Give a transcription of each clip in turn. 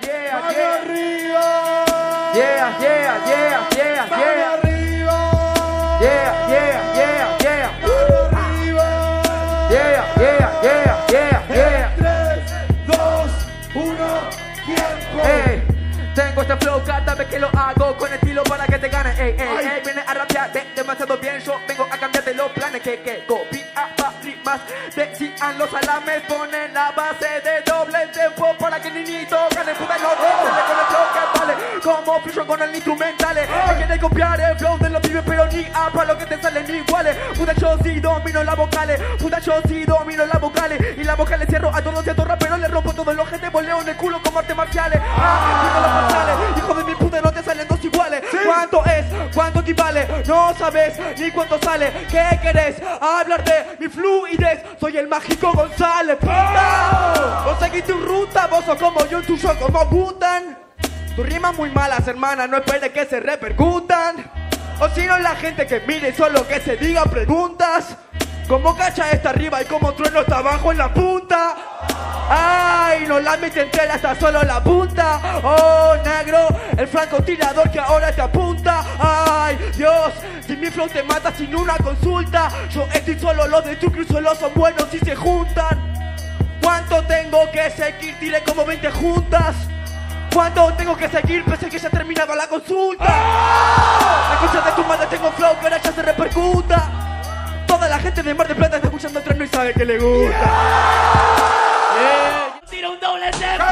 yeah, ¡Mano yeah. arriba! Yeah, yeah, yeah, yeah, ¡Mano yeah. arriba! Yeah, yeah, yeah, yeah. ¡Mano arriba! Yeah, yeah, yeah, yeah, yeah. 3, 2, 1, tiempo. Ey, tengo este flow cada vez que lo hago con estilo para que te gane. Ey, ey, ey, viene a rapear de- demasiado bien. Yo vengo a cambiarte los planes que, que copiaba rimas. Decían los alames, ponen la base de doble tempo para que niñito gane. Puta, no se con el flow que vale. Como fluyo con el instrumental. Me quiere copiar el flow de los pibes, pero ni a para lo que te salen iguales. Puta, yo sí domino las vocales. Puta, yo sí domino las vocales. Y las vocales cierro a todos estos raperos. Le rompo todos los gente, voleo en el culo como artes marciales. Ah, los. Hijo de mi puta, no ¿Cuánto es? ¿Cuánto equivale? No sabes ni cuánto sale. ¿Qué querés? Hablar de mi fluidez. Soy el mágico González. ¡Puta! Vos seguís tu ruta, vos sos como yo, tuyo como Butan. Tus rimas muy malas, hermana, no esperes que se repercutan. O si no, la gente que mire solo que se diga preguntas. Como cacha está arriba y como trueno está abajo en la punta. Ay, no la mete entera hasta solo la punta. Oh, negro, el francotirador que ahora te apunta. Ay, Dios, si mi flow te mata sin una consulta. Yo estoy solo, los de tu cruz solo son buenos si se juntan. ¿Cuánto tengo que seguir? Tiré como 20 juntas. ¿Cuánto tengo que seguir? Pensé que ya terminaba la consulta. Escucha de tu madre, tengo flow que ahora ya se repercuta. Gente de Mar de Plata está escuchando el tren y sabe que le gusta. Yeah. Tira un doble tempo.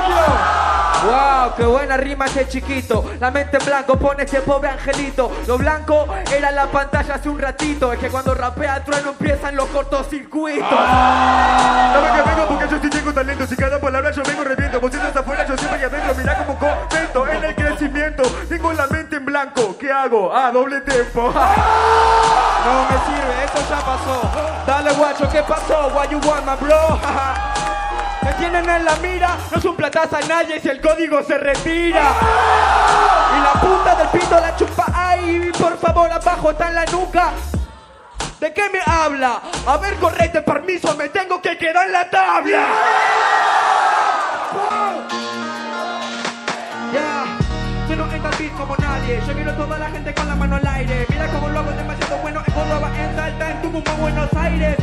Wow, qué buena rima ese chiquito. La mente en blanco pone ese pobre angelito. Lo blanco era la pantalla hace un ratito. Es que cuando rapea trueno empiezan los cortocircuitos. Sabe que vengo porque yo sí tengo talento. Si cada palabra yo vengo reviento. Vos estás afuera, yo siempre ahí adentro. Mirá como comento en el crecimiento. Tengo la mente en blanco. ¿Qué hago? Ah, doble tempo. No me sirve, eso ya pasó. Dale guacho, ¿qué pasó? What you want, my bro? Me tienen en la mira, no es un platazo a nadie si el código se retira. Y la punta del pito la chupa, ay, por favor, abajo está en la nuca. ¿De qué me habla? A ver, correte, permiso, me tengo que quedar en la tabla. Como nadie. Yo quiero toda la gente con la mano al aire. Mira cómo lo hago demasiado bueno en Córdoba, en Salta, en Tucumán, Buenos Aires.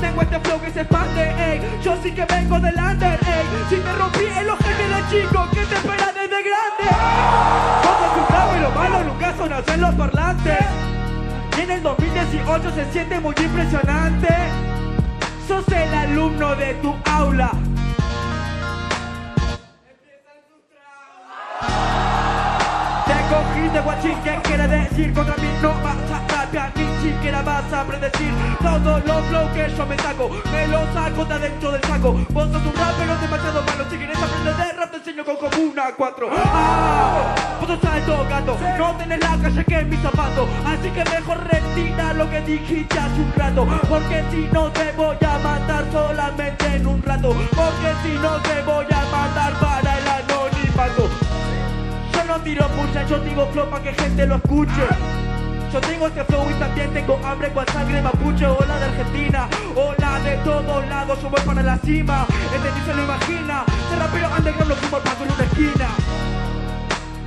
Tengo este flow que se expande, ey. Yo sí que vengo del under, ey. Si te rompí el ojete de chico, ¿qué te espera desde grande? Todo es un bravo y lo malo nunca son los parlantes. Y en el 2018 se siente muy impresionante. Sos el alumno de tu aula. Cogiste guachín, ¿qué quiere decir? Contra mí no vas a rapear, ni siquiera vas a predecir. Todos los flow que yo me saco, me los saco de adentro del saco. Vos sos un rapero demasiado malo, si quieres aprender de rap te enseño con como una cuatro. Ah, Vos sos alto gato, no tenés la calle que mi zapato Así que mejor retira lo que dijiste hace un rato Porque si no te voy a matar solamente en un rato Porque si no te voy a matar para el anonimato yo no tiro pucha, yo digo flow pa' que gente lo escuche. Yo tengo este flow y también tengo hambre con sangre mapuche. Hola de Argentina, hola de todos lados, yo voy para la cima. Este ni se lo imagina. Ser rapero underground lo fumo paso en una esquina.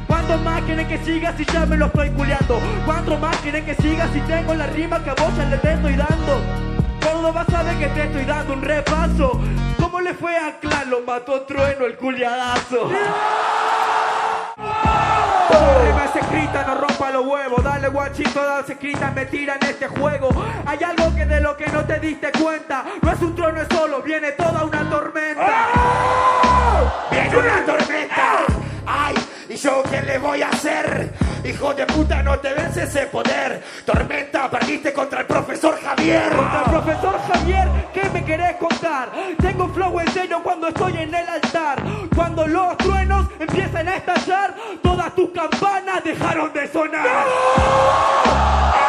¿Cuánto más quieren que siga si ya me lo estoy culeando? ¿Cuánto más quieren que siga si tengo la rima que a vos ya le te estoy dando? Córdoba sabe que te estoy dando un repaso. ¿Cómo le fue a Clan? Lo mató Trueno el culiadazo. Escrita, no rompa los huevos. Dale guachito, todas escritas me tiran este juego. Hay algo que de lo que no te diste cuenta. No es un trono, es solo, viene toda una tormenta. Viene una tormenta. Ay, ¿y yo qué le voy a hacer? Hijo de puta, no te vence ese poder. Tormenta, perdiste contra el profesor Javier. Contra el profesor Javier, ¿qué me querés contar? Tengo flow en serio cuando estoy en el altar. Cuando los truenos empiezan a estallar, todas tus campanas dejaron de sonar.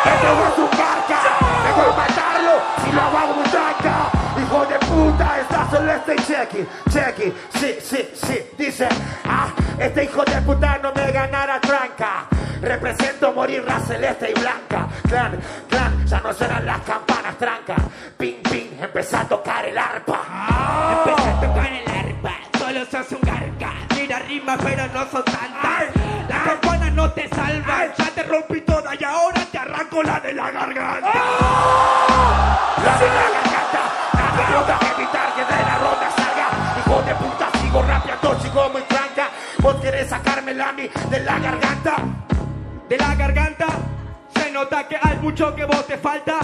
Este no es un barca. Mejor matarlo si lo hago un tranca. Hijo de puta, está solo este checky, checky, sí, sí, sí, dice, ah, este hijo de puta no me ganará tranca. Represento morir la celeste y blanca. Clan, clan, ya no suenan las campanas tranca. Ping, ping, empezá a tocar el arpa. Empieza a tocar el arpa, solo sos un garca. Tira rimas, pero no son tantas. Las campanas no te salvan, ya te rompí toda y ahora te arranco la de la garganta. De la garganta. De la garganta se nota que hay mucho que vos te falta.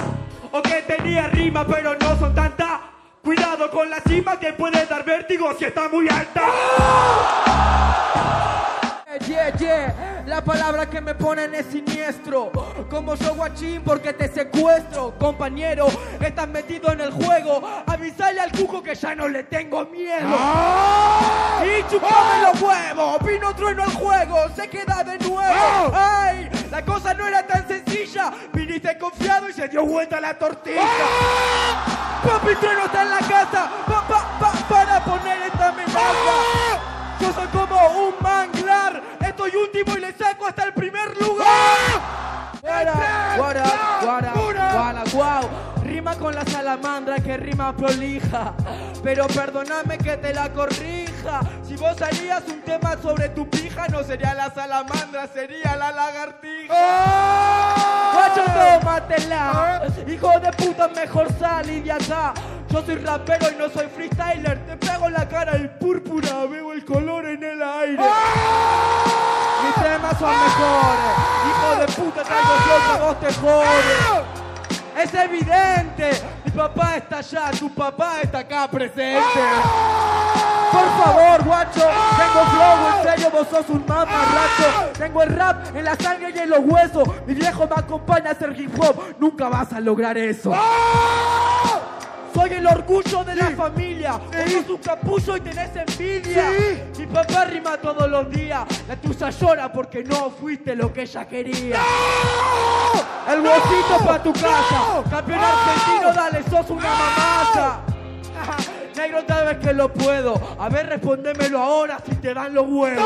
O que tenía rima, pero no son tantas. Cuidado con la cima que puede dar vértigo si está muy alta. Yeah, yeah, la palabra que me ponen es siniestro. Como yo guachín porque te secuestro, compañero. Estás metido en el juego. Avisale al cuco que ya no le tengo miedo. Y chupame los huevos. Vino trueno al juego, se queda de nuevo. Ay, la cosa no era tan sencilla. Viniste confiado y se dio vuelta la tortilla. Papi trueno está en la casa. Pa, pa, pa, para poner esta amenaza. Yo soy como un manglar. Estoy último y le saco hasta el primer lugar. Guara, guara, guara, guara, guau. Rima con la salamandra que rima prolija. Pero perdóname que te la corrija. Si vos harías un tema sobre tu pija, no sería la salamandra, sería la lagartija. Guacho, tómatela. Hijo de puta, mejor salí de acá. Yo soy rapero y no soy freestyler. Te pego en la cara el púrpura, veo el color en el aire. Mis temas son mejores. Hijo de puta, traigo flow que a vos te jode. Es evidente, mi papá está allá, tu papá está acá presente. Por favor, guacho, tengo flow, en serio, vos sos un mamarracho. Tengo el rap en la sangre y en los huesos. Mi viejo me acompaña a hacer hip hop, nunca vas a lograr eso. Soy el orgullo de la familia. Uso su capullo y tenés envidia. Mi papá rima todos los días. La tuya llora porque no fuiste lo que ella quería. El huesito pa' tu casa. Campeón argentino, dale, sos una mamasa. Negro, tal vez que lo puedo. A ver, respondémelo ahora si te dan los huevos.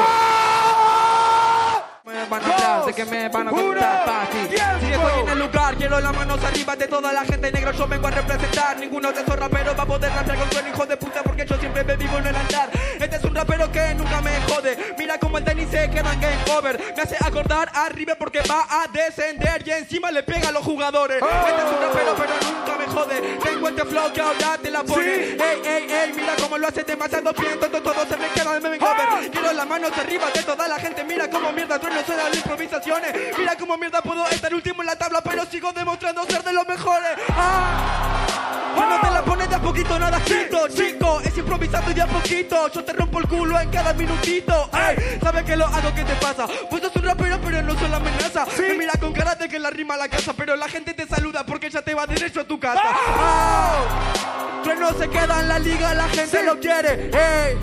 Me van a hablar de que me van a contar fácil. Si estoy en el lugar, quiero las manos arriba de toda la gente negro. Yo vengo a representar. Ninguno de esos raperos va a poder rapear con tu hijo de puta porque yo siempre me vivo en el altar. Este es un rapero que nunca me jode. Mira como el tenis se queda en game over. Me hace acordar arriba porque va a descender y encima le pega a los jugadores. Este es un rapero pero nunca me jode. Tengo este flow que ahora te la pone. Ey, ey, ey, mira cómo lo hace demasiado bien. Todo, todo se me queda en game over. Quiero las manos arriba de toda la gente. Mira cómo mierda trueno suena las improvisaciones. Mira cómo mierda puedo estar último en la tabla, pero sigo demostrando ser de los mejores. Ah. Cuando te la pones de a poquito, nada quito, chico. Es improvisando y de a poquito. Yo te rompo el culo en cada minutito. Ey, ¿sabes qué lo hago? ¿Qué te pasa? Pues sos un rapero, pero no soy la amenaza. Me mira con cara de que la rima a la casa, pero la gente te saluda porque ya te va derecho a tu casa. Oh. Trueno se queda en la liga, la gente lo quiere. Ey.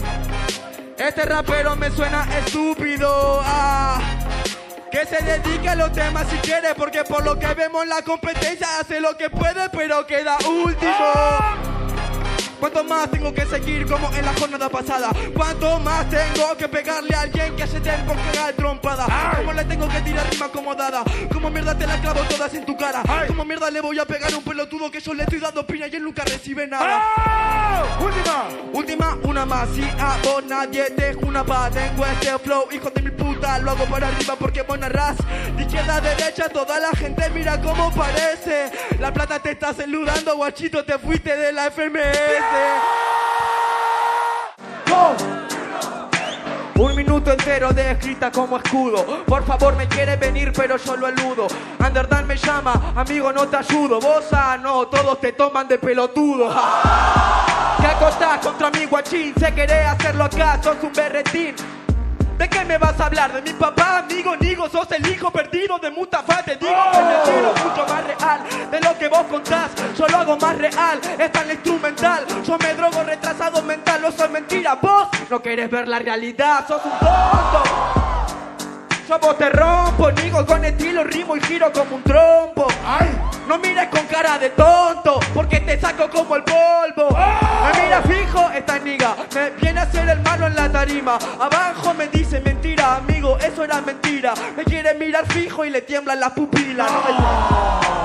Este rapero me suena estúpido. Ah. Que se dedique a los temas si quiere, porque por lo que vemos la competencia hace lo que puede, pero queda último. ¿Cuánto más tengo que seguir como en la jornada pasada? ¿Cuánto más tengo que pegarle a alguien que hace tiempo que haga trompada? ¿Cómo le tengo que tirar rima acomodada? ¿Cómo mierda te la clavo todas en tu cara? ¿Cómo mierda le voy a pegar a un pelotudo que yo le estoy dando piña y él nunca recibe nada? Última, última, una más. Si a vos nadie te juna pa' tengo este flow, hijo de mi puta, lo hago para arriba porque vos narrás. De izquierda a derecha, toda la gente mira cómo parece. La plata te está saludando, guachito, te fuiste de la FMS. Un minuto entero de escrita como escudo. Por favor, me quiere venir, pero yo lo eludo. Underdan me llama, amigo, no te ayudo. Vos, ah, no, todos te toman de pelotudo. ¿Qué acostás contra mi guachín? Se querés hacerlo acá, sos un berretín. ¿De qué me vas a hablar? ¿De mi papá, amigo, Nigo? Sos el hijo perdido de Mustafa Te digo que mucho más real De lo que vos contás, yo lo hago más real Está en la instrumental. Yo me drogo retrasado mental, no soy mentira Vos no querés ver la realidad, sos un tonto Yo vos te rompo, Nigo con estilo Rimo y giro como un trompo. No mires con cara de tonto Porque te saco como el polvo. Me mira fijo esta niga Me viene a hacer el malo en la tarima. Abajo me dice mentira, amigo, eso era mentira. Me quiere mirar fijo y le tiemblan las pupilas. No.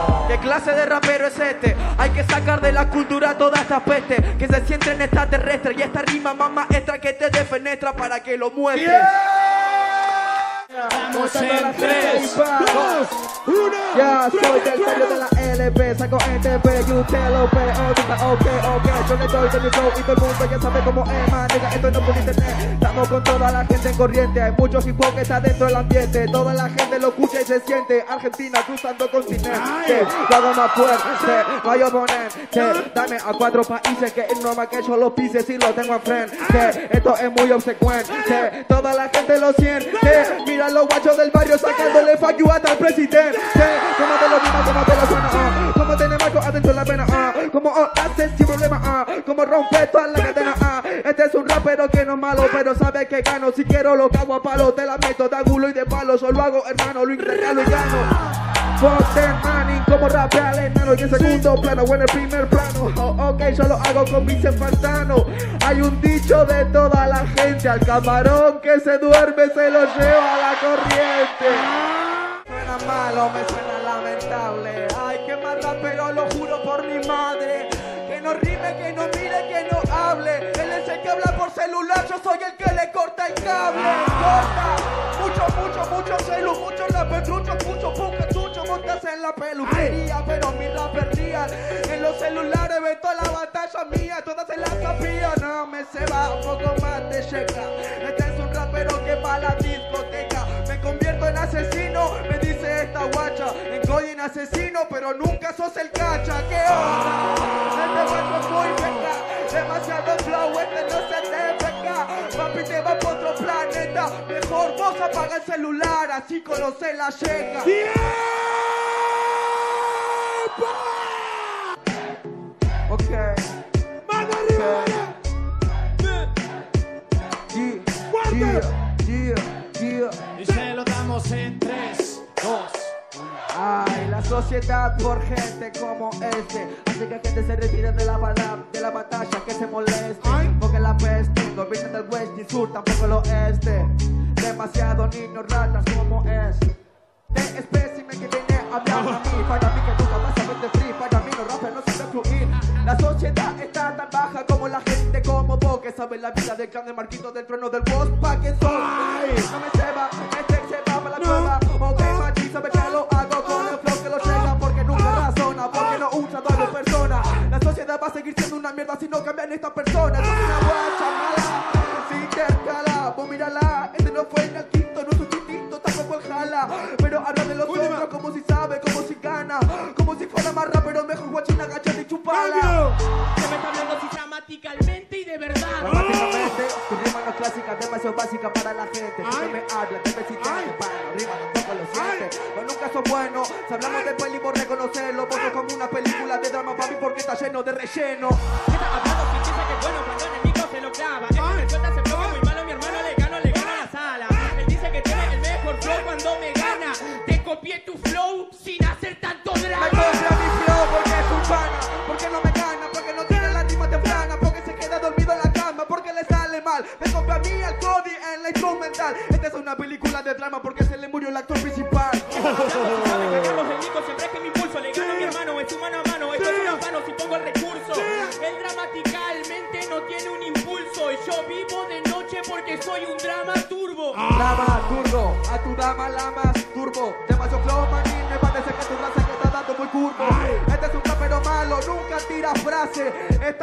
Me- ¿Qué clase de rapero es este? Hay que sacar de la cultura toda esta peste que se siente en y esta rima más maestra que te defenestra para que lo muestres. Vamos en 3, 2, 1. Ya soy del sello de la LP, saco NTP y usted lo ve, oh, ok, ok, yo le doy de mi flow y todo el mundo ya sabe cómo es, man, nigga, esto no es por internet, estamos con toda la gente en corriente, hay muchos hip hop que está dentro del ambiente, toda la gente lo escucha y se siente, Argentina cruzando continente, lo hago más fuerte, no hay oponente, dame a cuatro países que no más que yo los pise si lo tengo enfrente, esto es muy obsecuente, toda la gente lo siente, mira los guachos del barrio sacándole fuck you hasta el presidente, como te lo rima, como te lo suena, ah, como tiene marco adentro de la pena, ah, como oh, hace sin problema, ah, como rompe toda la cadena, ah, este es un rapero que no malo, pero sabe que gano, si quiero lo cago a palo, te la meto de agulo y de palo, solo hago hermano, lo regalo y gano. Fonten Manning como rapea al enano y en segundo plano o en el primer plano. Oh, ok, yo lo hago con Vicente Fantano. Hay un dicho de toda la gente, al camarón que se duerme se lo lleva a la corriente. Suena malo, me suena lamentable. Ay, qué más rapero, lo juro por mi madre. Que no rime, que no mire, que no hable. Él es el que habla por celular, yo soy el que le corta el cable. Corta, mucho, mucho, mucho celu, mucho rapetrucho, mucho puca, en la peluquería. Pero mi rap. En los celulares ve toda la batalla mía, todas en la capilla. No me se va un poco más de checa. Este es un rapero que va a la discoteca. Me convierto en asesino, me dice esta guacha. En asesino, pero nunca sos el cacha. ¿Qué onda? Este es muy feca. Demasiado flow, este no se te peca. Papi, te va por otro planeta. Mejor vos apaga el celular, así conoce la checa. Ok. Mano arriba, Yeah, yeah, yeah, yeah. Y se lo damos en 3, 2, Ay, la sociedad por gente como este. Hace que gente se retire de la, bala- de la batalla, que se moleste. Porque la peste no viene del west ni sur, tampoco el oeste Demasiado niños ratas como es. De espécimen que viene a hablar a mí Para mí Que sabe la vida del clan de Marquito del trono del boss ¿Pa' quién sos? No me ceba, este se va para la cueva. Ok, machi, sabe que lo hago con el flow que lo llega Porque nunca razona, porque no usa dos personas La sociedad va a seguir siendo una mierda si no cambian estas personas Es una guacha mala, demasiado básica para la gente. Si no me hablas, te besitante, para rima tampoco lo sientes. Pero nunca son buenos. Si hablamos de peli, por reconocerlo. Vos sos como una película de drama, papi, porque está lleno de relleno. ¿Qué está hablando si piensa que es bueno cuando el micro se lo clava? Es me suelta ese bloque muy malo, mi hermano le gano, le gano a la sala. Él dice que tiene el mejor flow cuando me gana. Te copié tu flow sin hacer tanto drama.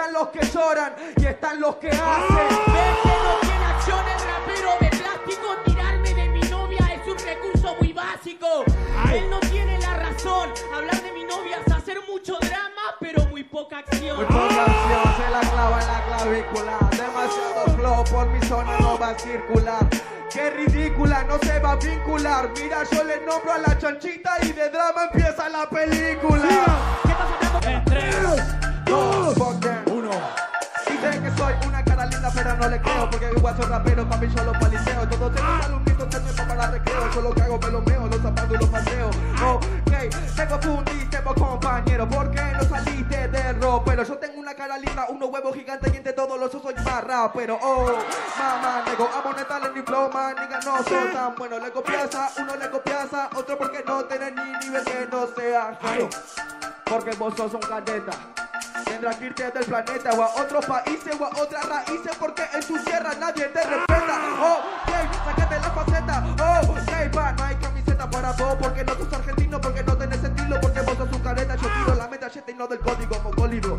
Están los que lloran y están los que hacen. Ves que no tiene acción el rapero de plástico, tirarme de mi novia es un recurso muy básico. Él no tiene la razón, hablar de mi novia es hacer mucho drama, pero muy poca acción. Muy poca acción, se la clava en la clavícula. Demasiado flow, por mi zona no va a circular. Qué ridícula, no se va a vincular. Mira, yo le nombro a la chanchita y de drama empieza la película. ¿Qué estás hablando? en 3, Dos, no le creo. Porque el guacho rapero, papi, yo los paliseo. Todos tengo alumnitos que tiempo para recreo. Yo lo que hago, me lo meo, los zapatos y los paseo. Ok, tengo fundísimo compañero. ¿Por qué no saliste de ropero? Yo tengo una cara linda, unos huevos gigantes y entre todos los soy más rapero. Oh, mamá, nego, amonetarle mi flow, man, nigga, no soy tan bueno. Le copias a uno, le copias a otro porque no tiene ni nivel que no sea. Porque vos sos un cadeta. Tendrás que irte del planeta o a otros países o a otras raíces porque en tu tierra nadie te respeta. Oh, ok, sácate la faceta. Oh, ok, va, no hay camiseta para vos porque no sos argentino, porque no tenés sentido, porque vos sos un careta. Yo tiro la metralleta y no del código mongólido.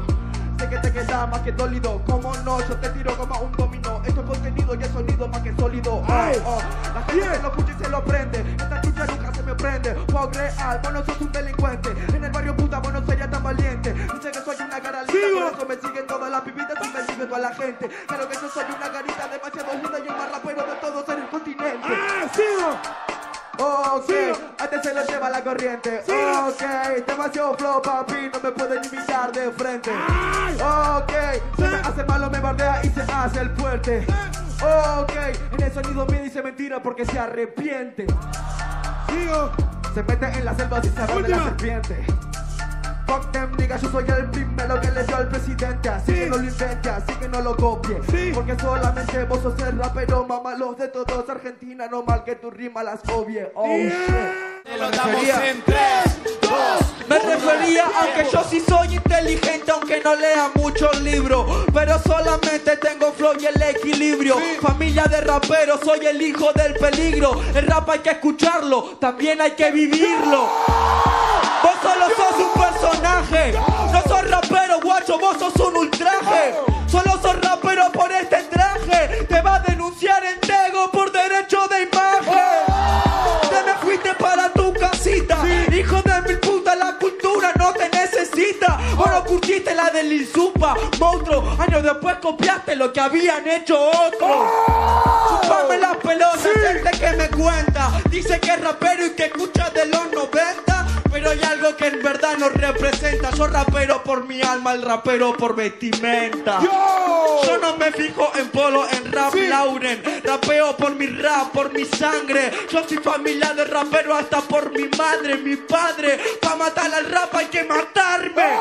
Sé que te queda más que dólido, como no, yo te tiro como un dominó. Esto es contenido y el sonido más que sólido. Oh, oh. La gente se lo escucha y se lo prende. Esta chucha nunca se me prende. Fuck real, vos no sos un delincuente. En el barrio puta, vos no serías tan valiente. Dice que soy una cara linda, por eso me siguen todas las pibitas y me sigue toda la gente. Claro que yo soy una carita demasiado linda y el más rapero de todos en el continente. ¡Ah, sigo! Ok, antes se lo lleva la corriente. Ok, demasiado flow, papi, no me pueden imitar de frente. Ok, se me hace malo, me bardea y se hace el fuerte. Ok, en el sonido me dice mentira porque se arrepiente. Sigo. Se mete en la selva sin saber de la serpiente. Fuck them, nigga, yo soy el primero que le dio al presidente. Así que no lo invente, así que no lo copie. Sí. Porque solamente vos sos el rapero, mamá, los de todos. Argentina, no mal que tu rima las obvie. Oh, shit. Yeah. Lo damos en 3, 2, Me refería a que yo sí soy inteligente, aunque no lea muchos libros. Pero solamente tengo flow y el equilibrio. Familia de raperos, soy el hijo del peligro. El rap hay que escucharlo, también hay que vivirlo. No sos rapero, guacho, vos sos un ultraje. Solo sos rapero por este traje. Te va a denunciar en Tego por derecho de imagen. Te me fuiste para tu casita. Hijo de mil puta, la cultura no te necesita. Bueno, curtiste la del Insupa, monstruo. Años después copiaste lo que habían hecho otros. Chupame las pelotas, gente que me cuenta. Dice que es rapero y que escucha de los 90. Pero hay algo que en verdad nos representa. Yo rapero por mi alma, el rapero por vestimenta. Yo no me fijo en polo, en rap Lauren. Rapeo por mi rap, por mi sangre. Yo soy familia de rapero hasta por mi madre, mi padre. Pa' matar al rap hay que matarme.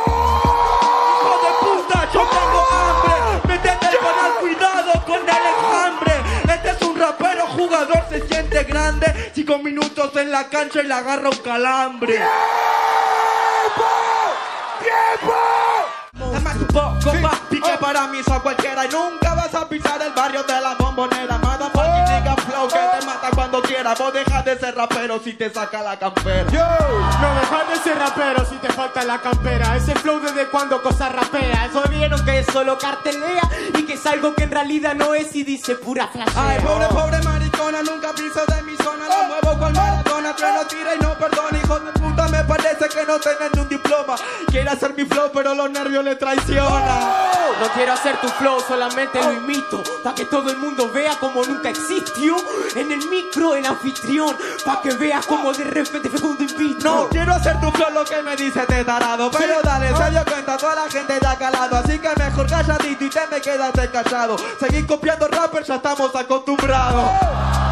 Hijo grande. Cinco minutos en la cancha y le agarra un calambre. Dame un poco más pique para mí, soy cualquiera y nunca vas a pisar el barrio de la bombonera. Motherfucking nigga flow que te mata cuando quiera. Vos dejas de ser rapero si te saca la campera. No dejas de ser rapero si te falta la campera. Ese flow desde cuando cosa rapea. Eso vieron que es solo cartelea y que es algo que en realidad no es y dice pura flashea. Ay, pobre, pobre nunca piso de mi zona. La muevo con maratona, trueno, tira y no perdona. Hijo de puta, me parece que no tenés ni un diploma. Quiere hacer mi flow, pero los nervios le traicionan. No quiero hacer tu flow, solamente lo imito. Pa' que todo el mundo vea como nunca existió. En el micro, el anfitrión. Pa' que veas como de repente fue cuando invito. No quiero hacer tu flow lo que me dice este tarado Pero dale, se dio cuenta, toda la gente ya calado Así que mejor calladito y te me quedaste callado Seguir copiando rappers, ya estamos acostumbrados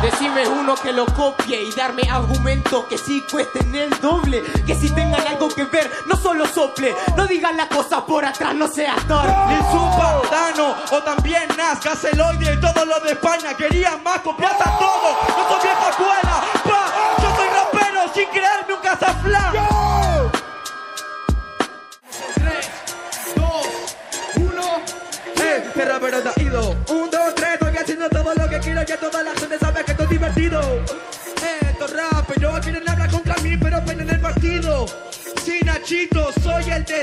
Decime uno que lo copie y darme argumentos que sí cuesten el doble. Que si tengan algo que ver, no solo sople. No digan las cosas por atrás, no seas torpe. Ni Supa, Dano o también Nazca, Celoide y todo lo de España Querían más, copias a todo No soy vieja escuela, pa Yo soy rapero sin creerme un casaflán 3, 2, 1. Eh, qué rapero te ha ido Un, dos, tres,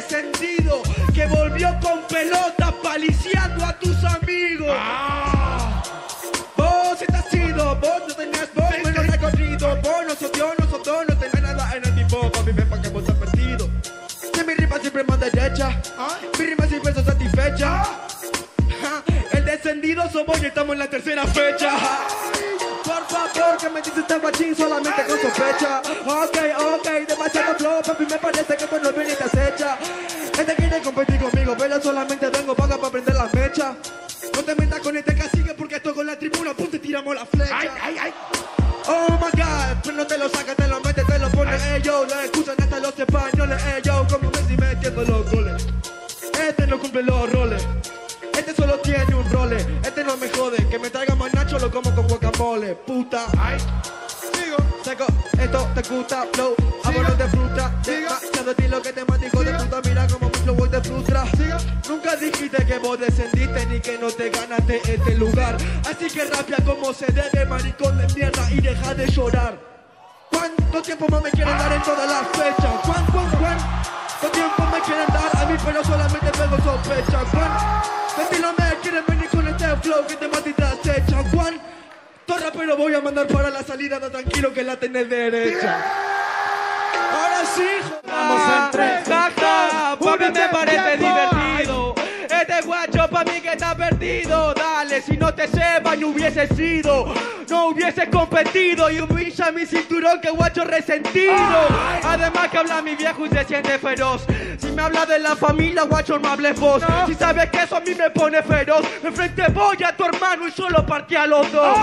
descendido Que volvió con pelota paliciando a tus amigos. Vos estás ido, vos no tenías vos menos recorrido Vos no sos Dios, no sos dos, no tenés nada en el tipo. Papi, ven pa' que vos estás perdido Que mi rima siempre más derecha. Mi rima siempre son satisfecha. Ja, El descendido somos y estamos en la tercera fecha. Por favor, que me dice este guachín solamente con sospecha. Ok, ok, demasiado flow, papi, me parece que ellos Lo escuchan hasta los españoles, ellos Como Messi metiendo los goles. Este no cumple los roles Este solo tiene un role. Este no me jode, que me traiga más nacho Lo como con guacamole, puta. Ay, sigo, seco, esto te gusta, flow. Vámonos de fruta, demasiado estilo que te mata hijo de puta mira como mi flow te frustra. Nunca dijiste que vos descendiste ni que no te ganaste este lugar. Así que rapia como se debe, maricón de mierda, y deja de llorar. ¿Cuánto tiempo más me quieren dar en todas las fechas? ¿Cuán, cuán, cuánto tiempo me quieren dar a mí, pero solamente pego sospecha? ¿Cuán estilo me quieren venir con este flow que te te acecha? ¿Cuán todo rapero voy a mandar para la salida, da tranquilo que la tenés derecha. Ahora sí, Vamos en tres, jaja, porque me parece divertido. Este guacho pa' mí que está perdido. Dale, si no te sepa, no hubiese sido. No hubiese competido y humilla mi cinturón que guacho resentido. Además que habla mi viejo y se siente feroz. Si me habla de la familia, guacho, no hables vos. Si sabes que eso a mí me pone feroz. Enfrente voy a tu hermano y solo partí a los dos.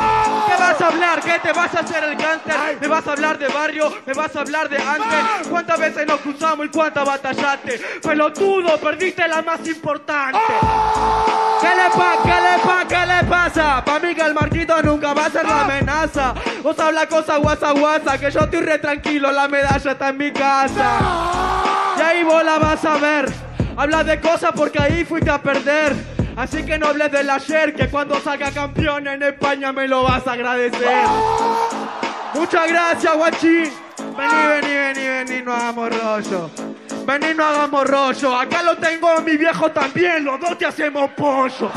¿Qué vas a hablar? ¿Qué te vas a hacer el gánster? ¿Me vas a hablar de barrio? ¿Me vas a hablar de antes? ¿Cuántas veces nos cruzamos y cuántas batallaste? Pelotudo, perdiste la más importante. ¿Qué le pasa? ¿Qué le pasa? ¿Qué le pasa? Pa' mí que el marquito nunca va a ser la amenaza. Vos habla cosa guasa guasa, que yo estoy re tranquilo, la medalla está en mi casa. Y ahí vos la vas a ver. Habla de cosas porque ahí fuiste a perder. Así que no hables del ayer, que cuando salga campeón en España me lo vas a agradecer. Muchas gracias, guachín. Vení, vení, vení, vení, no hagamos rollo. Vení, no hagamos rollo. Acá lo tengo a mi viejo también, los dos te hacemos pollo.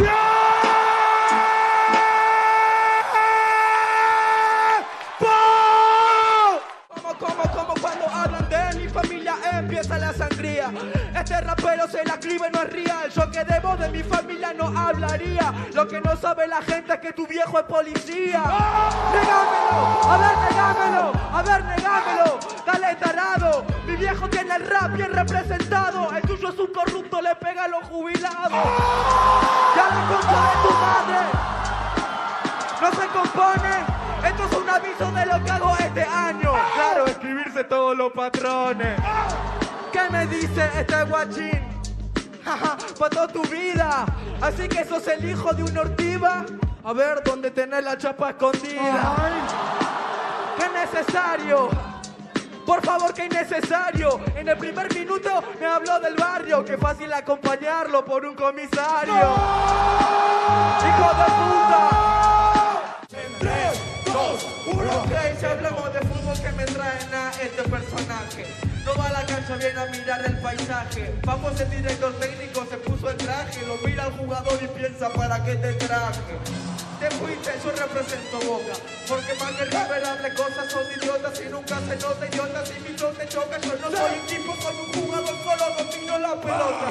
Empieza la sangría. Este rapero se la escribe, no es real. Yo que debo de mi familia no hablaría. Lo que no sabe la gente es que tu viejo es policía. Negámelo, a ver, negámelo, a ver, negámelo. Dale tarado, mi viejo tiene el rap bien representado. El tuyo es un corrupto, le pega a los jubilados. Ya la concha de tu madre no se compone. Esto es un aviso de lo que hago este año. Claro, escribirse todos los patrones. ¿Qué me dice este guachín? Jaja, pa' toda tu vida. Así que sos el hijo de una ortiva. A ver, ¿dónde tenés la chapa escondida? ¡Qué necesario! Por favor, que innecesario. En el primer minuto me habló del barrio. Qué fácil acompañarlo por un comisario. ¡Hijo de puta! Ok, si hablamos de fútbol que me traen a este personaje. No va a la cancha, viene a mirar el paisaje. Vamos, el director técnico se puso el traje, lo mira al jugador y piensa para qué te traje. Te fuiste, yo represento Boca. Porque más que River hable cosas son idiotas y nunca se nota idiotas. Si mi te choca, yo no soy equipo con un jugador solo domino la pelota.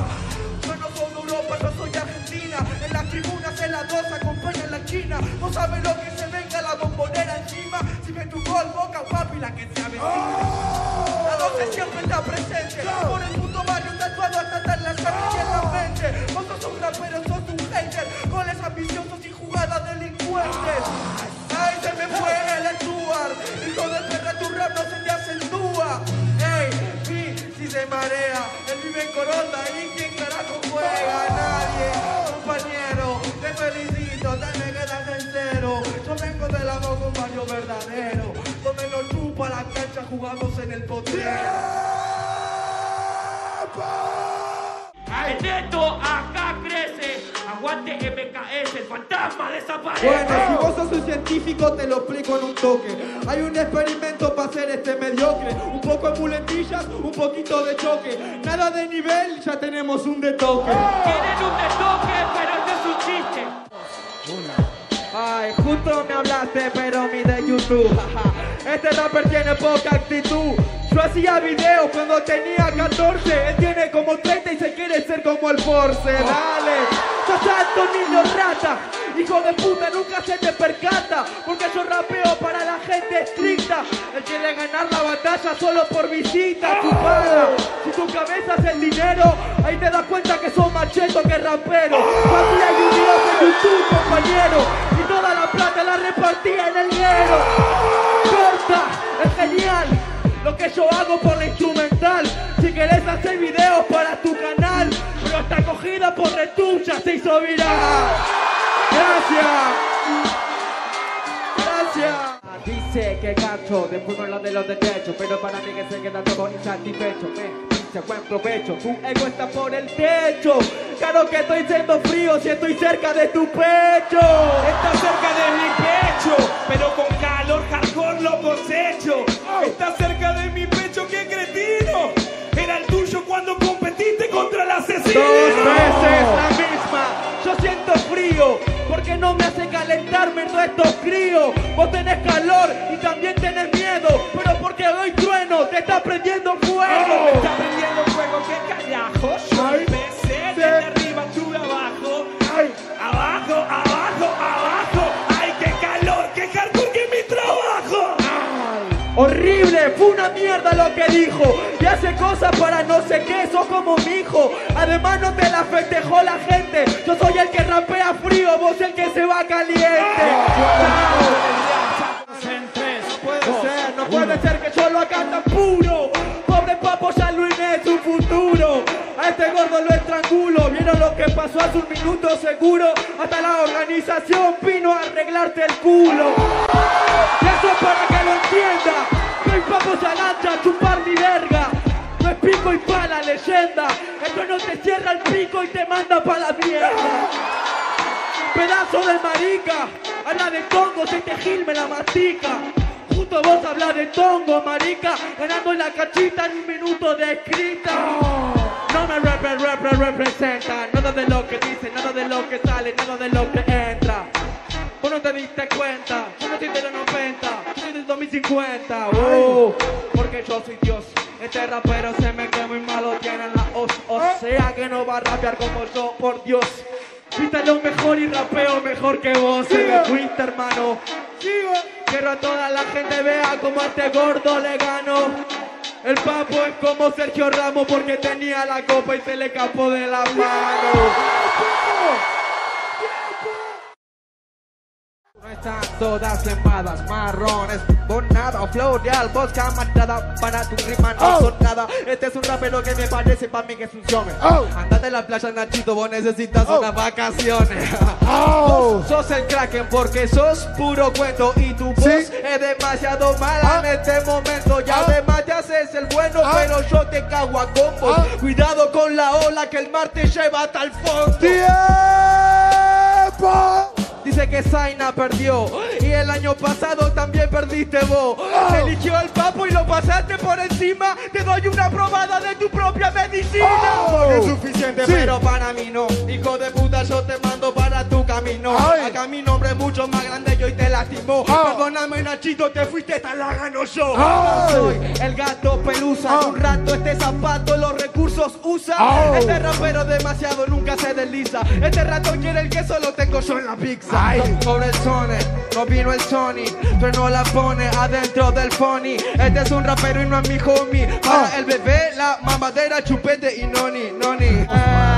Yo no soy Europa, yo soy Argentina. En las tribunas, en la dos, acompaña la China. No sabes lo que se venga la bombonera encima. Si me tu gol, boca, papi, la que se avecina. Doce siempre está presente. Por el mundo barrio tatuado hasta estar la en la mente. Vos sos un rapero, sos un hater. Goles ambiciosos y jugadas delincuentes. Ay, se me fue el Stuart. Hijo de perra, tu rap no se te acentúa. Ey, vi si se marea. Él vive en Coronda y quién carajo juega. Verdadero. Donde nos chupa la cancha, jugamos en el potrero. El neto acá crece. Aguante MKS, el fantasma desaparece. Bueno, si vos sos un científico te lo explico en un toque. Hay un experimento para hacer este mediocre. Un poco de muletillas, un poquito de choque. Nada de nivel, ya tenemos un de toque. Tienen un detoque, pero no es un chiste. Justo me hablaste, pero mi de YouTube. Este rapper tiene poca actitud. Yo hacía videos cuando tenía 14. Él tiene como 30 y se quiere ser como el Force. Dale. Sos alto niño rata. Hijo de puta, nunca se te percata. Porque yo rapeo para la gente estricta. Él quiere ganar la batalla solo por visita, chupada. Si tu cabeza es el dinero, ahí te das cuenta que sos macheto que rapero. Papi, hay un de YouTube, compañero. Y toda la plata la repartía en el dinero. Corta, es genial. Lo que yo hago por la instrumental. Si querés hacer videos para tu canal, pero está cogida por retucha, se hizo viral. Gracias. Gracias. Dice que gacho, después me habla de los derechos, pero para mí que se queda todo insatisfecho. Me ganancia, buen provecho. Tu ego está por el techo. Claro que estoy siendo frío si estoy cerca de tu pecho. Dos veces la misma. Yo siento frío porque no me hace calentarme todos estos críos. Vos tenés calor y también tenés miedo, pero porque hoy trueno te está prendiendo Me fuego. está prendiendo fuego, qué carajo. Yo una mierda lo que dijo. Y hace cosas para no sé qué, sos como mi hijo. Además no te la festejó la gente. Yo soy el que rapea frío, vos el que se va caliente. No puede ser, no puede ser que yo lo haga tan puro. Pobre papo ya arruiné su futuro. A este gordo lo estrangulo. ¿Vieron lo que pasó hace un minuto seguro? Hasta la organización vino a arreglarte el culo. Y eso es para que lo entienda. Soy papo lancha, chupar mi verga. No es pico y pala, leyenda. Esto no te cierra el pico y te manda pa' la mierda. Pedazo de marica, habla de tongo, este gil me la mastica. Justo vos hablas de tongo, marica, ganando la cachita en un minuto de escrita. No me repre, repre, representa, nada de lo que dice, nada de lo que sale, nada de lo que entra. Vos no te diste cuenta, yo no soy de los 90, yo soy del 2050. Oh, porque yo soy Dios. Este rapero se me queda muy malo, tiene la os, o sea que no va a rapear como yo, por Dios. Viste lo mejor y rapeo mejor que vos, se me fuiste hermano. Quiero a toda la gente vea como a este gordo le gano. El papo es como Sergio Ramos porque tenía la copa y se le escapó de la mano. No están todas quemadas, marrones, por nada, floreal, voz camarada, para tu rima no son nada. Este es un rapero que me parece para mí que funcione. Andate en la playa, Nachito, vos necesitas unas vacaciones. Vos sos el Kraken porque sos puro cuento y tu voz es demasiado mala en este momento. Y además te haces el bueno, pero yo te cago a combos. Cuidado con la ola que el mar te lleva hasta el fondo. Dice que Zaina perdió y el año pasado también perdiste vos. Te eligió el papo y lo pasaste por encima. Te doy una probada de tu propia medicina. No es suficiente, pero para mí no. Hijo de puta, yo te mando para tu camino. Acá mi nombre es mucho más grande y hoy te lastimó. Perdóname, Nachito, te fuiste, esta la yo. Soy el gato pelusa. En un rato este zapato los recursos usa. Este rapero demasiado nunca se desliza. Este rato quiere el queso, lo tengo yo en la pizza. Sobre el Sony, no vino el Sony, pero no la pone adentro del phony. Este es un rapero y no es mi homie. Para el bebé, la mamadera, chupete y noni, noni. Ah, no,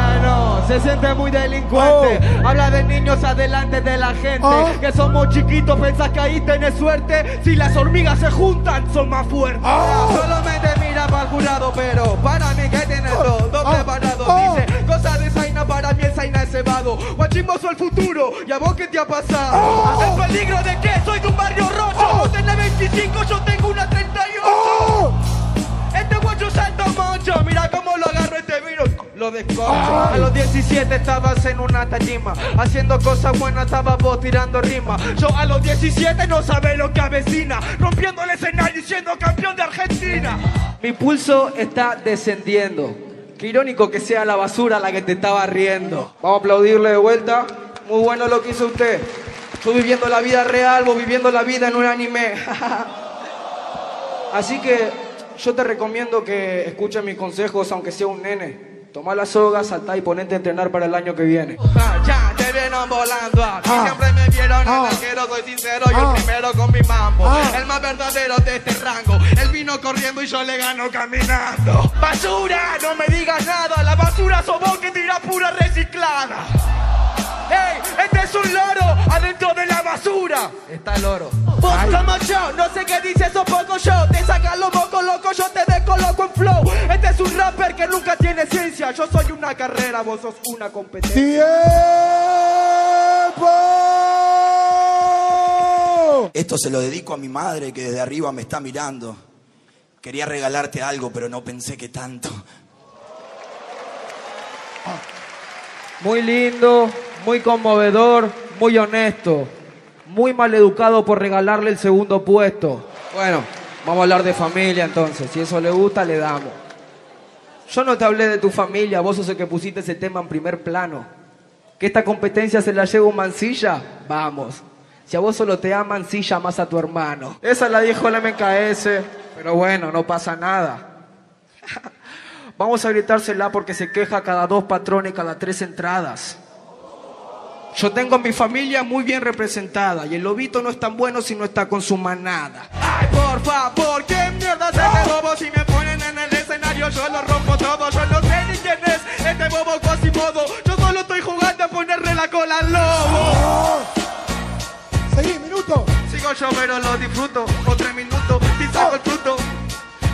se siente muy delincuente. Habla de niños adelante de la gente. Que somos chiquitos, pensás que ahí tenés suerte. Si las hormigas se juntan, son más fuertes. Solamente mira para el jurado, pero para mí que tienes todo, doble parado. Dice, cosa de Zaina, para mí el Zaina es cebado. Guachimbo soy el futuro, ¿y a vos qué te ha pasado? El peligro de que soy de un barrio rocho. Vos tenés 25, yo tengo una 38. Este guacho salta mucho, mira cómo lo agarro este virus. A los 17 estabas en una tajima, haciendo cosas buenas, estabas vos tirando rimas. Yo a los 17 no sabés lo que avecina, rompiendo el escenario y siendo campeón de Argentina. Mi pulso está descendiendo. Qué irónico que sea la basura la que te estaba riendo. Vamos a aplaudirle de vuelta. Muy bueno lo que hizo usted. Yo viviendo la vida real, vos viviendo la vida en un anime. Así que yo te recomiendo que escuches mis consejos, aunque sea un nene. Toma la soga, saltá y ponete a entrenar para el año que viene. ya te vieron volando aquí. Siempre me vieron el arquero, soy sincero y el primero con mi mambo. El más verdadero de este rango. Él vino corriendo y yo le gano caminando. ¡Basura! No me digas nada. La basura sos vos que tira pura reciclada. ¡Ey! Este es un loro adentro de la basura. Está el oro. Vos como yo, no sé qué dices, sos poco yo. Te sacan los mocos locos, yo te descoloco en flow. Este es un rapper que nunca tiene ciencia. Yo soy una carrera, vos sos una competencia. Esto se lo dedico a mi madre que desde arriba me está mirando. Quería regalarte algo, pero no pensé que tanto. Muy lindo, muy conmovedor, muy honesto. Muy mal educado por regalarle el segundo puesto. Bueno, vamos a hablar de familia entonces. Si eso le gusta, le damos. Yo no te hablé de tu familia, vos sos el que pusiste ese tema en primer plano. Que esta competencia se la lleva un mancilla, vamos. Si a vos solo te aman, sí llamas a tu hermano. Esa la dijo el MKS, pero bueno, no pasa nada. Vamos a gritársela porque se queja cada dos patrones, cada tres entradas. Yo tengo mi familia muy bien representada y el lobito no es tan bueno si no está con su manada. Ay, por favor, ¿qué mierda es este bobo? Si me ponen en el escenario yo lo rompo todo. Yo no sé ni quién es este bobo Quasimodo. Yo solo estoy jugando a ponerle la cola al lobo. Seguí, minuto. Sigo yo pero lo disfruto. O tres minutos y saco el fruto.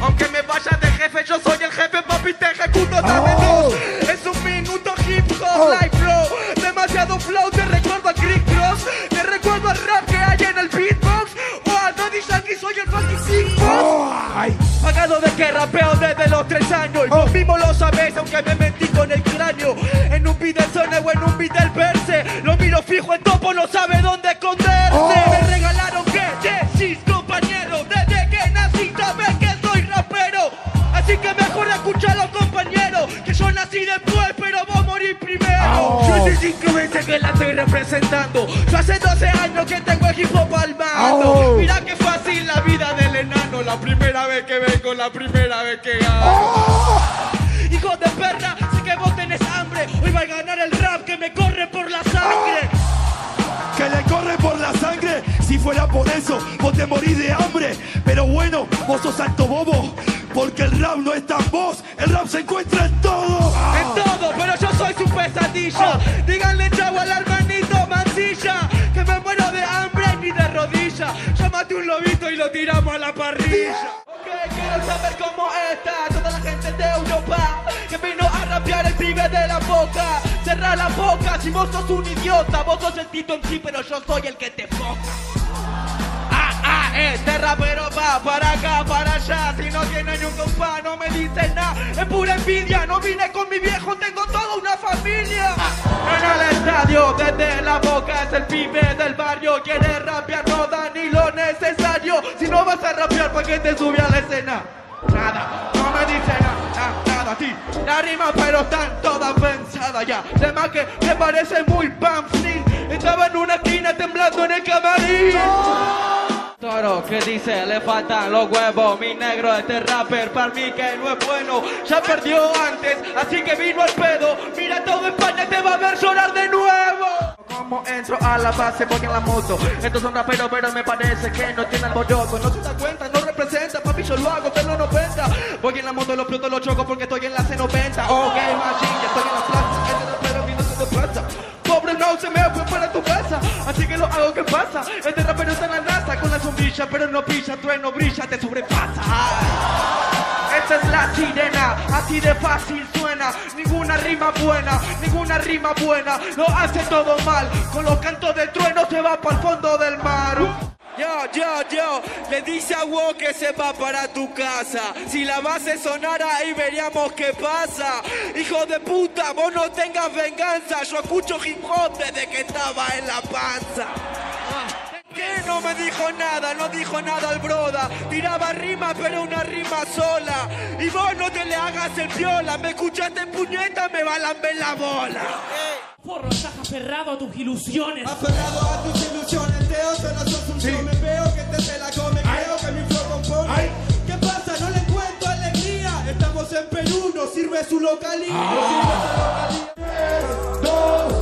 Aunque me vaya de jefe, yo soy el jefe, papi, te ejecuto dame dos. Es un minuto hip hop, flow. Demasiado flow, te recuerdo a Chris Cross. Te recuerdo al rap que hay en el beatbox. O a Daddy Yankee, soy el fucking six Pagado de que rapeo desde los tres años. Y vos mismo lo sabés, aunque me mentí con el cráneo. En un beat del o en un beat del verse. Lo miro fijo en topo, no sabe dónde esconderse. Yo hace cinco veces que la estoy representando. Yo hace 12 años que tengo el hip hop. Mira qué fácil la vida del enano. La primera vez que vengo, la primera vez que gano. Hijo de perra, sé que vos tenés hambre. Hoy va a ganar el rap que me corre por la sangre. que le corre por la sangre. Si fuera por eso, vos te morís de hambre. Pero bueno, vos sos alto bobo. Porque el rap no está en vos, el rap se encuentra en todo. En todo, pero yo soy su pesadilla. Díganle chavo al hermanito Mancilla que me muero de hambre ni de rodilla. Llámate un lobito y lo tiramos a la parrilla. Ok, quiero saber cómo está toda la gente de Europa que vino a rapear el pibe de la boca. Cerra la boca si vos sos un idiota. Vos sos el tito en sí, pero yo soy el que te foca. Ah, ah, este rapero va para acá, para allá. Si no tiene ni un compa, no me dice nada. Es pura envidia, no vine con mi viejo, tengo toda una familia. En el estadio, desde la boca, es el pibe del barrio. Quiere rapear, no da ni lo necesario. Si no vas a rapear, ¿para qué te sube a la escena? Nada, no me dice nada, nada, nada a ti. La rima, pero están todas pensadas ya. Además que me parece muy pamphlet. Estaba en una esquina temblando en el camarín. Toro, ¿qué dice? Le faltan los huevos, mi negro, este rapper, para mí que no es bueno. Ya perdió antes, así que vino al pedo. Mira, todo España te va a ver llorar de nuevo. Como entro a la base, voy en la moto. Estos son raperos, pero me parece que no tienen alboroto. No se da cuenta, no representa, papi, yo lo hago, pero no penta. Voy en la moto, lo exploto, lo choco porque estoy en la C90. Ok, machine, ya estoy en la plaza. Pobre no se me fue para tu casa, así que lo hago, ¿qué pasa? Este rapero está en la raza con la sombrilla, pero no pilla, trueno brilla, te sobrepasa. Esta es la sirena, así de fácil suena, ninguna rima buena, ninguna rima buena, lo hace todo mal, con los cantos de trueno se va para el fondo del mar. Yo, yo, yo, le dice a Wo que se va para tu casa. Si la base sonara ahí veríamos qué pasa. Hijo de puta, vos no tengas venganza. Yo escucho hip hop desde que estaba en la panza. Que no me dijo nada, no dijo nada al broda. Tiraba rima, pero una rima sola. Y vos no te le hagas el piola. Me escuchaste puñeta, me va a lamber la bola. Forro, estás aferrado a tus ilusiones. Aferrado a tus ilusiones, Teo, solo sos función. Me veo que te se la come, creo que mi flow compone. ¿Qué pasa? No le encuentro alegría. Estamos en Perú, no sirve su localidad. No sirve su localidad. Dos,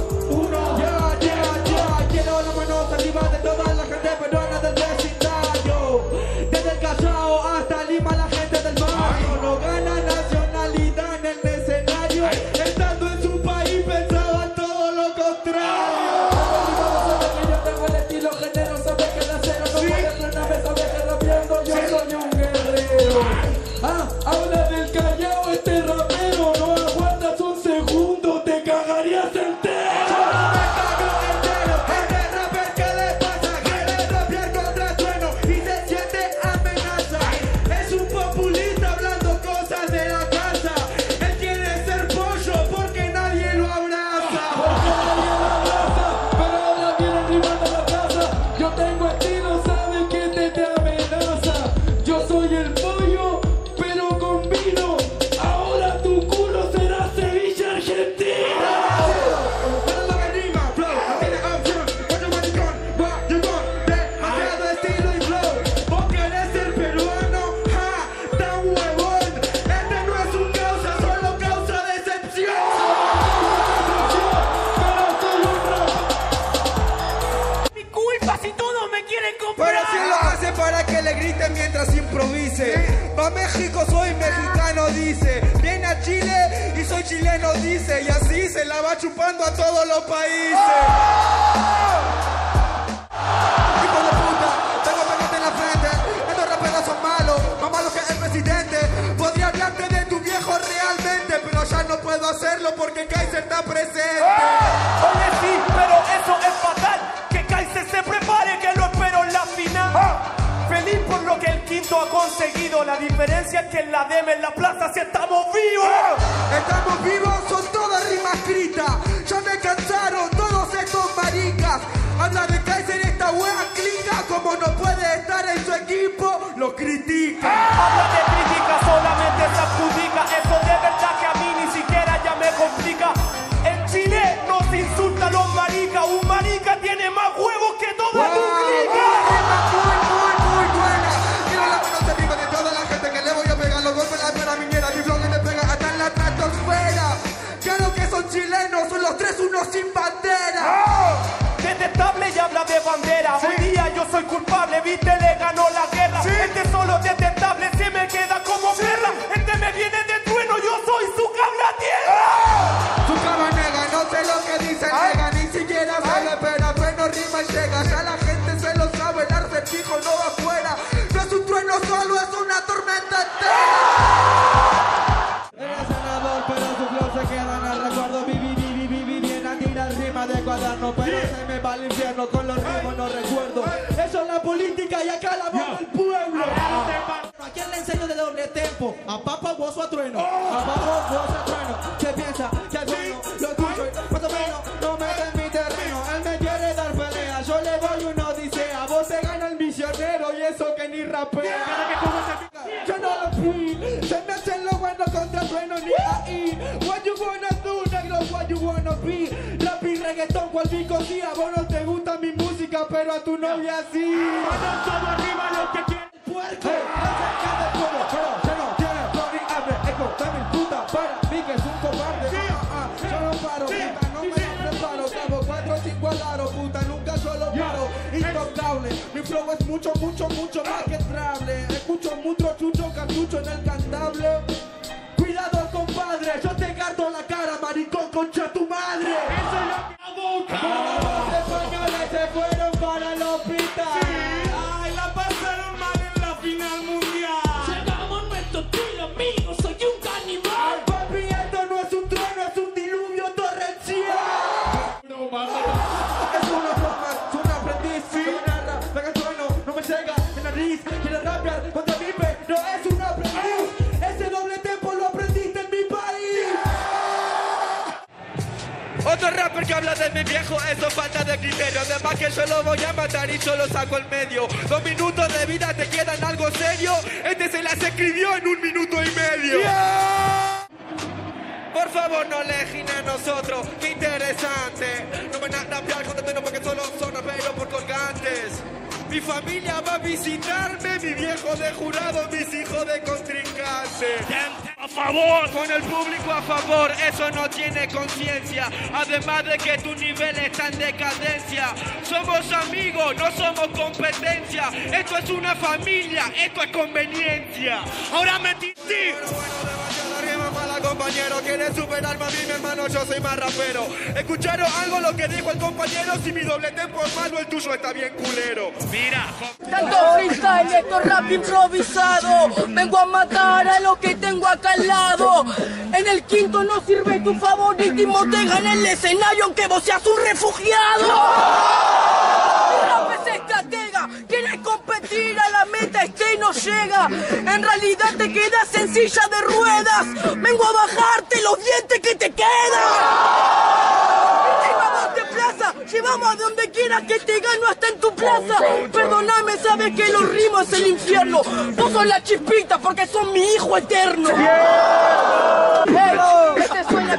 que en la DM en la plaza si estamos vivos. Estamos vivos, son todas rimas escritas. Ya me cansaron todos estos maricas. Habla de Kaiser, esta wea clica. Como no puede estar en su equipo, lo critica. Detestable y habla de bandera. Hoy día yo soy culpable, viste, le ganó la guerra. Este solo detestable política y acá la voz del pueblo. ¿A quién le enseño de doble tempo? A Papa Bozo a Trueno. A Papa Bozo a Trueno. ¿Qué piensa? Que es bueno. Lo escucho y más o menos no mete en mi terreno. Él me quiere dar pelea. Yo le doy una odisea. Vos te gana el misionero y eso que ni rapea. Yo no lo fui. Se me hacen lo bueno contra Trueno ni ahí. Novia sí. Manos todo arriba los que quieren. puerco. Acerca del pueblo pero ya no flor ni hambre eco también puta para mí que es un cobarde. Ah, ah, yo no paro puta no me preparo cabo cuatro cinco al aro puta nunca solo paro. Intocable. Mi flow es mucho mucho mucho más que trable escucho mucho chucho cartucho en el cantable. Cuidado compadre. Yo te carto la cara maricón concha tu que habla de mi viejo, eso falta de criterio. Además que yo lo voy a matar y yo lo saco el medio. Dos minutos de vida te quedan algo serio. Este se las escribió en un minuto y medio. Por favor, no lejen a nosotros, qué interesante. No van a rapear contra porque solo son raperos por colgantes. Mi familia va a visitarme, mi viejo de jurado, mis hijos de contrincante. A favor. Con el público a favor, eso no tiene conciencia. Además de que tu nivel está en decadencia. Somos amigos, no somos competencia. Esto es una familia, esto es conveniencia. Ahora me sí. Compañero, quiere superarme a mí, mi hermano, yo soy más rapero. ¿Escucharon algo lo que dijo el compañero? Si mi doble tempo es malo, el tuyo está bien culero. Mira, Tanto freestyle, esto es rap improvisado. Vengo a matar a lo que tengo acá al lado. En el quinto no sirve tu favoritismo, te gana el escenario aunque vos seas un refugiado. Y no llega. En realidad te quedas en silla de ruedas. Vengo a bajarte los dientes que te quedan. De plaza, llevamos a donde quieras que te gano hasta en tu plaza. Perdóname, sabes que los rimos es el infierno. Vos sos la chispita porque sos mi hijo eterno. Hey,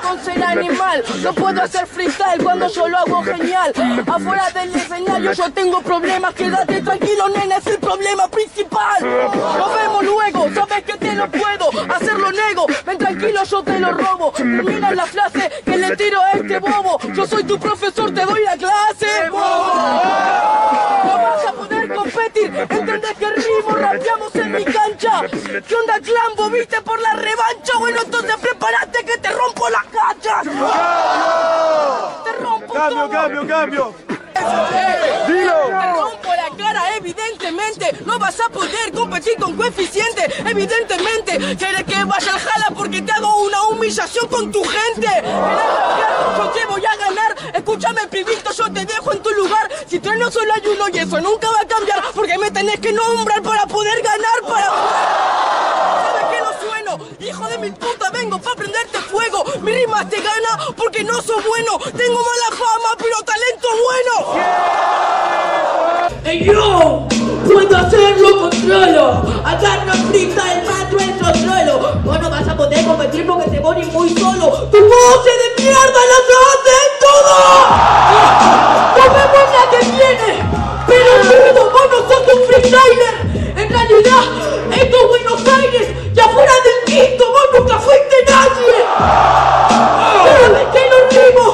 con ser animal. No puedo hacer freestyle cuando yo lo hago genial. Afuera del escenario yo tengo problemas. Quédate tranquilo, nena, es el problema principal. Nos vemos luego, sabes que te lo puedo. Hacerlo nego, ven tranquilo, yo te lo robo. Termina la frase que le tiro a este bobo. Yo soy tu profesor, te doy la clase. bobo. rapeamos en mi cancha. ¿Qué onda, Clambo? ¿Viste por la revancha? Bueno, entonces prepárate que te rompo la cacha. Te rompo Cambio, cambio. Dilo. Rompo la cara, evidentemente. No vas a poder competir con coeficiente. Evidentemente, quieres que vaya al jala porque te hago una humillación con tu gente. Yo te voy a ganar. Escúchame, pibito, yo te dejo en tu lugar. Si trueno solo hay uno y eso nunca va a cambiar. Porque me tenés que nombrar para poder ganar. Para ¿Sabes que no sueno? Hijo de mi puta, vengo para prenderte fuego. Mi rima te gana porque no sos bueno. Tengo mala fama, pero talento bueno. ¡Ey yo! ¡Puedo hacerlo, controlo! ¡Agarro frita el mato en! Vos no vas a poder competir porque te pones muy solo. ¡Tu voce de mierda la hacen todo! ¡Nos vemos la que viene! ¡Pero dudo, vos no sos un freestyler! En realidad, esto es Buenos Aires y quinto vos nunca fuiste nadie. ¿Sabes que no rimo?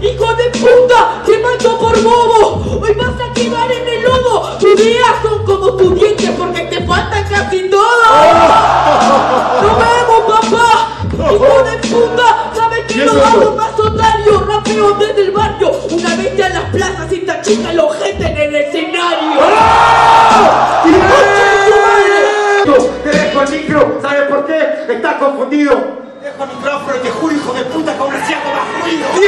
¡Hijo de puta! ¡Te mato por bobo! ¡Hoy vas a quedar en el lodo! ¡Tus ideas son como tus dientes porque te faltan casi todo! ¡Nos vemos, papá! ¡Hijo de puta! ¿Sabes que no hago más otario? Rapeo desde el barrio Una vez a las plazas y esta chica lo gente en el escenario confundido. Dejo el micrófono y te juro, hijo de puta, que aún así hago más ruido. ¡Este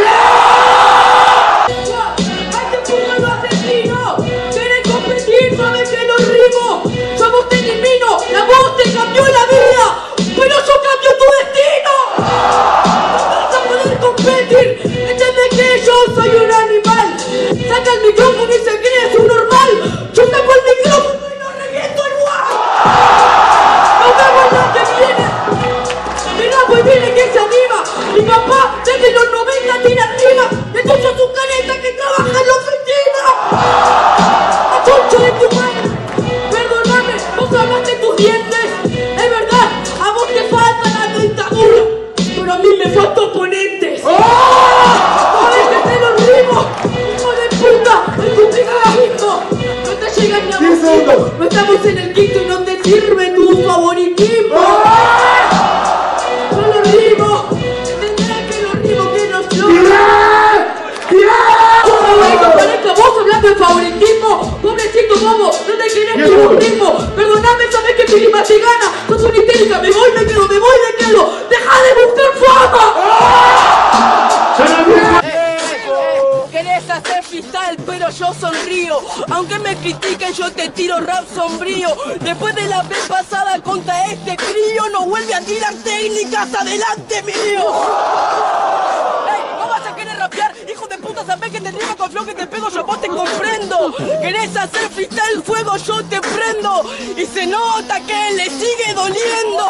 freestyle, fuego, yo te prendo. Y se nota que le sigue doliendo.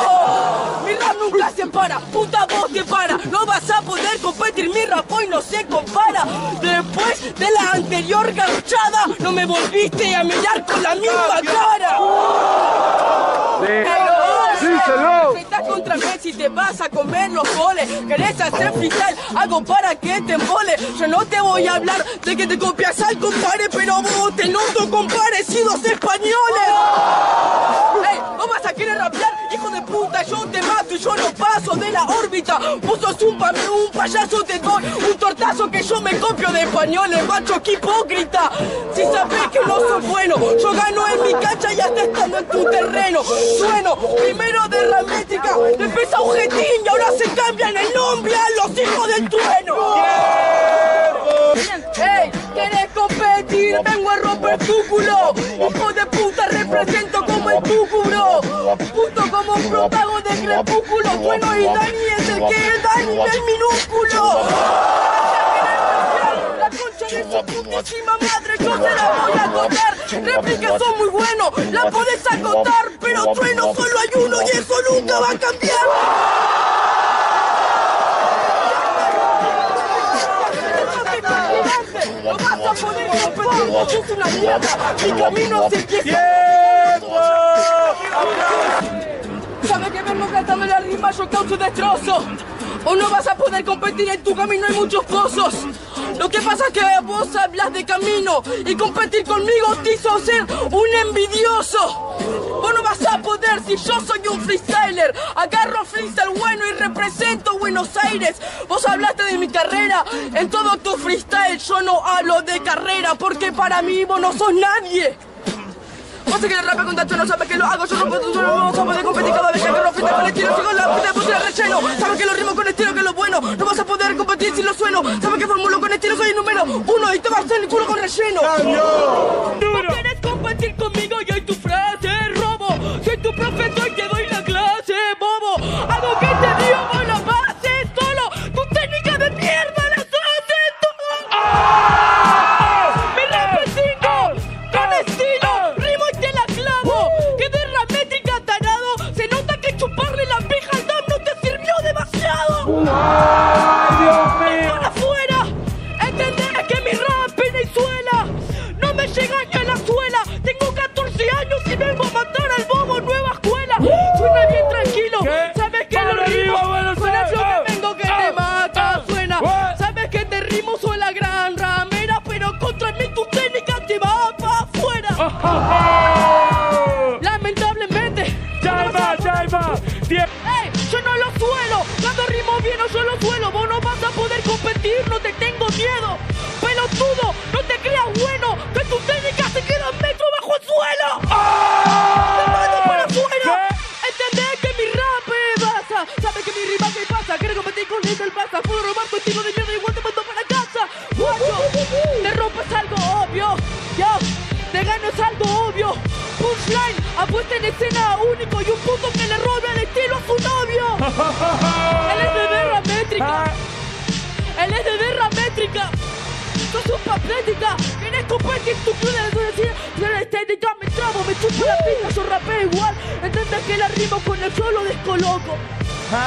Mi rap nunca se para, puta voz te para. No vas a poder competir, mi rap hoy no se compara. Después de la anterior garchada, no me volviste a mirar con la misma cara. Estás contra Messi te vas a comer los goles. Querés hacer freestyle, hago para que te embole. Yo no te voy a hablar de que te copias al compare Pero vos te noto con parecidos españoles. Ey, ¿no vas a querer rapear? Hijo de puta, yo te mato y yo no paso de la órbita. Vos sos un, pa- un payaso, te doy un tortazo que yo me copio de españoles Macho, que hipócrita. Si sabés que no sos bueno Yo gano en mi cancha y hasta estando en tu terreno. Sueno primero de la A Ujetín y ahora se cambian el nombre a los hijos del trueno. ¡Ey! ¿Querés competir? Vengo a romper tu culo. Hijo de puta, represento como el cúculo Puto como un protago de crepúsculo. Bueno y Dani es el que es Dani del minúsculo Su putísima madre yo se la voy a contar. Réplicas son muy buenos, la podés acotar Pero trueno solo hay uno y eso nunca va a cambiar. No vas a poder competir, sos una mierda Mi camino se empieza Sabes que vengo cantando la rima, yo causo destrozo. O no vas a poder competir, en tu camino hay muchos pozos Lo que pasa es que vos hablas de camino y competir conmigo te hizo ser un envidioso. Vos no vas a poder si yo soy un freestyler. Agarro freestyle bueno y represento Buenos Aires. Vos hablaste de mi carrera en todo tu freestyle. Yo no hablo de carrera porque para mí vos no sos nadie. Que el con tacho no sabes que lo hago, yo no puedo, yo no vamos a poder competir cada vez que agarro freestyle con estilo, sigo la puta puse relleno, sabes que lo rimo con estilo que es lo bueno, no vas a poder competir si lo sueno, sabes que formulo con estilo, soy el número uno y te vas a hacer el culo con relleno. No quieres competir conmigo y hoy tu frase robo. Soy tu profesor y te doy la clase, bobo. Algo Querés competir tu club de decir. Tiene estética, me trabo, me chupo la pija, yo rapeo igual. Entendés que la rimo con el flow lo descoloco.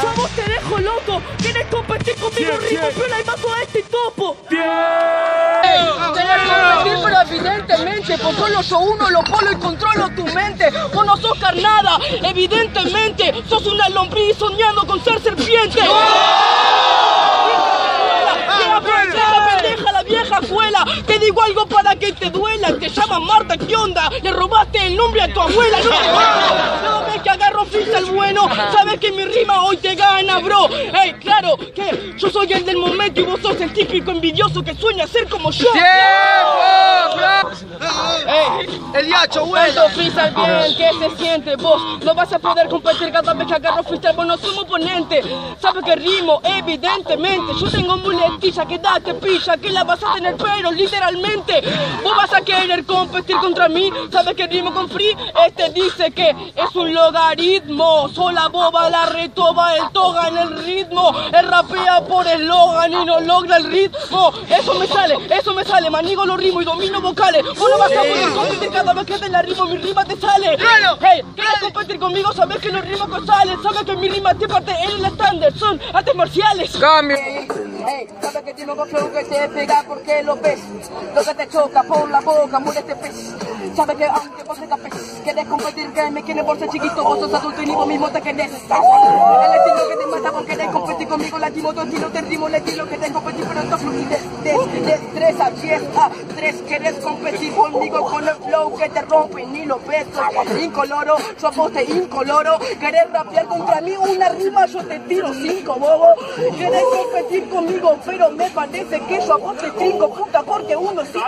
Yo a vos te dejo loco. Querés competir conmigo, Bien, rimo, bien. pero hay mazo a este topo. Ey, Tenés que competir, pero evidentemente, por solo yo uno lo polo y controlo tu mente. Vos no sos carnada, evidentemente, sos una lombriz soñando con ser serpiente. Vieja pendeja, la vieja escuela. Te digo algo para que te duela. Te llaman Marta, ¿qué onda? Le robaste el nombre a tu abuela. No que agarro freestyle bueno. Sabes que mi rima hoy te gana, bro. Ey, claro que yo soy el del momento y vos sos el típico envidioso que sueña ser como yo. Ey, el yacho, Cuando freestyle bien, ¿qué se siente? Vos no vas a poder competir cada vez que agarro freestyle, vos no somos oponente. Sabes que rimo, evidentemente. Yo tengo muletilla que date pilla, que la vas a tener, pero literalmente. Vos vas a querer competir contra mí. Sabes que rimo con free. Este dice que es un logaritmo. Sola boba, la retoba, el toga en el ritmo. El rapea por eslogan y no logra el ritmo. Eso me sale, eso me sale. Manigo los ritmos y domino vocales. Vos no vas a poder competir cada vez que te la rimo, mi rima te sale. Hey, ¿quieres competir conmigo? Sabes que los ritmos que salen. Sabes que mi rima te parte en el estándar. Son artes marciales. Cambio. Ey, sabes que tiene un flow que te pega porque lo ves. Lo que te choca por la boca, muere este pez. Sabes que aunque tengas pez, quieres competir, que me quieres por chiquito, vos sos adulto y ni vos mismo te querés. El estilo que te mata porque querés competir conmigo, latimo tu estilo, te rimo el estilo que te competir, pero esto fluidez, des, destreza, fiesta, tres, querés competir conmigo con el flow que te rompe, ni los besos, incoloro, yo a vos te incoloro, querés rapear contra mí una rima, yo te tiro cinco, bobo, querés competir conmigo, pero me parece que yo a trinco, puta, porque uno sí.